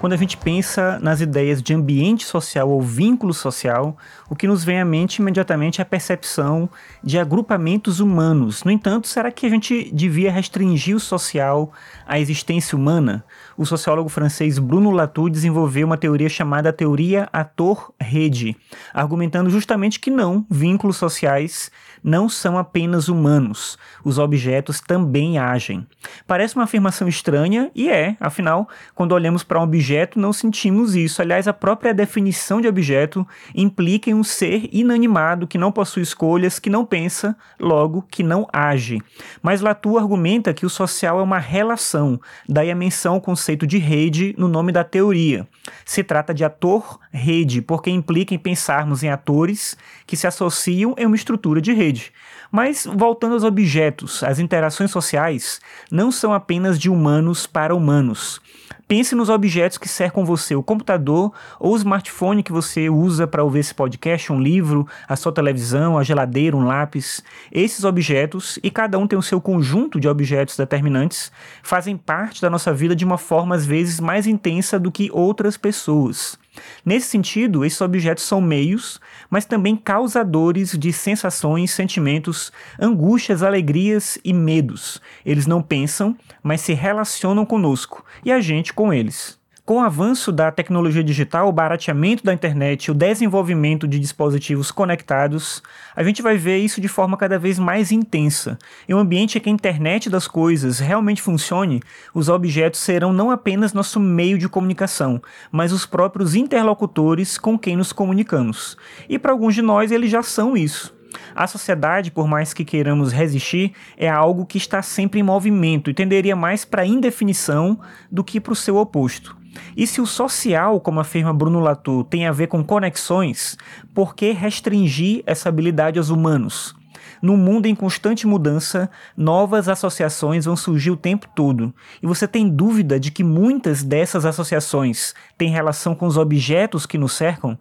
Quando a gente pensa nas ideias de ambiente social ou vínculo social, o que nos vem à mente imediatamente é a percepção de agrupamentos humanos. No entanto, será que a gente devia restringir o social à existência humana? O sociólogo francês Bruno Latour desenvolveu uma teoria chamada teoria ator-rede, argumentando justamente que não, vínculos sociais não são apenas humanos, os objetos também agem. Parece uma afirmação estranha e é, afinal, quando olhamos para um objeto não sentimos isso. Aliás, a própria definição de objeto implica em um ser inanimado que não possui escolhas, que não pensa, logo que não age. Mas Latour argumenta que o social é uma relação, daí a menção ao conceito de rede no nome da teoria. Se trata de ator-rede, porque implica em pensarmos em atores que se associam em uma estrutura de rede. Mas, voltando aos objetos, as interações sociais não são apenas de humanos para humanos. Pense nos objetos que cercam você, o computador ou o smartphone que você usa para ouvir esse podcast, um livro, a sua televisão, a geladeira, um lápis. Esses objetos, e cada um tem o seu conjunto de objetos determinantes, fazem parte da nossa vida de uma forma às vezes mais intensa do que outras pessoas. Nesse sentido, esses objetos são meios, mas também causadores de sensações, sentimentos, angústias, alegrias e medos. Eles não pensam, mas se relacionam conosco e a gente com eles. Com o avanço da tecnologia digital, o barateamento da internet o desenvolvimento de dispositivos conectados, a gente vai ver isso de forma cada vez mais intensa. Em um ambiente em que a internet das coisas realmente funcione, os objetos serão não apenas nosso meio de comunicação, mas os próprios interlocutores com quem nos comunicamos. E para alguns de nós, eles já são isso. A sociedade, por mais que queiramos resistir, é algo que está sempre em movimento e tenderia mais para a indefinição do que para o seu oposto. E se o social, como afirma Bruno Latour, tem a ver com conexões, por que restringir essa habilidade aos humanos? No mundo em constante mudança, novas associações vão surgir o tempo todo. E você tem dúvida de que muitas dessas associações têm relação com os objetos que nos cercam?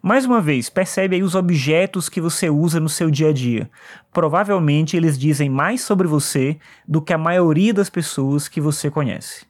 Mais uma vez, percebe aí os objetos que você usa no seu dia a dia. Provavelmente eles dizem mais sobre você do que a maioria das pessoas que você conhece.